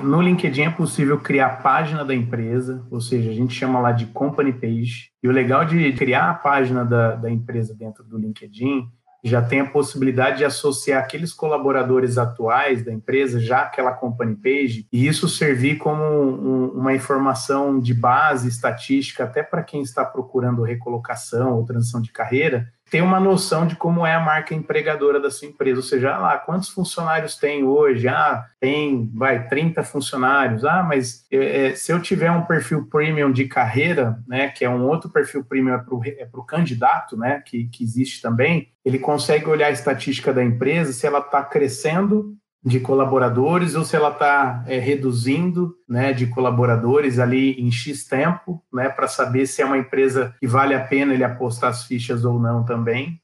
no LinkedIn é possível criar a página da empresa, ou seja, a gente chama lá de company page. E o legal de criar a página da, da empresa dentro do LinkedIn já tem a possibilidade de associar aqueles colaboradores atuais da empresa, já aquela company page, e isso servir como um, uma informação de base estatística até para quem está procurando recolocação ou transição de carreira, ter uma noção de como é a marca empregadora da sua empresa, ou seja, ah lá, quantos funcionários tem hoje? Ah, tem, vai, 30 funcionários. Ah, mas é, se eu tiver um perfil premium de carreira, né, que é um outro perfil premium para o é candidato, né, que, que existe também, ele consegue olhar a estatística da empresa, se ela está crescendo de colaboradores ou se ela está é, reduzindo né, de colaboradores ali em X tempo, né, para saber se é uma empresa que vale a pena ele apostar as fichas ou não também.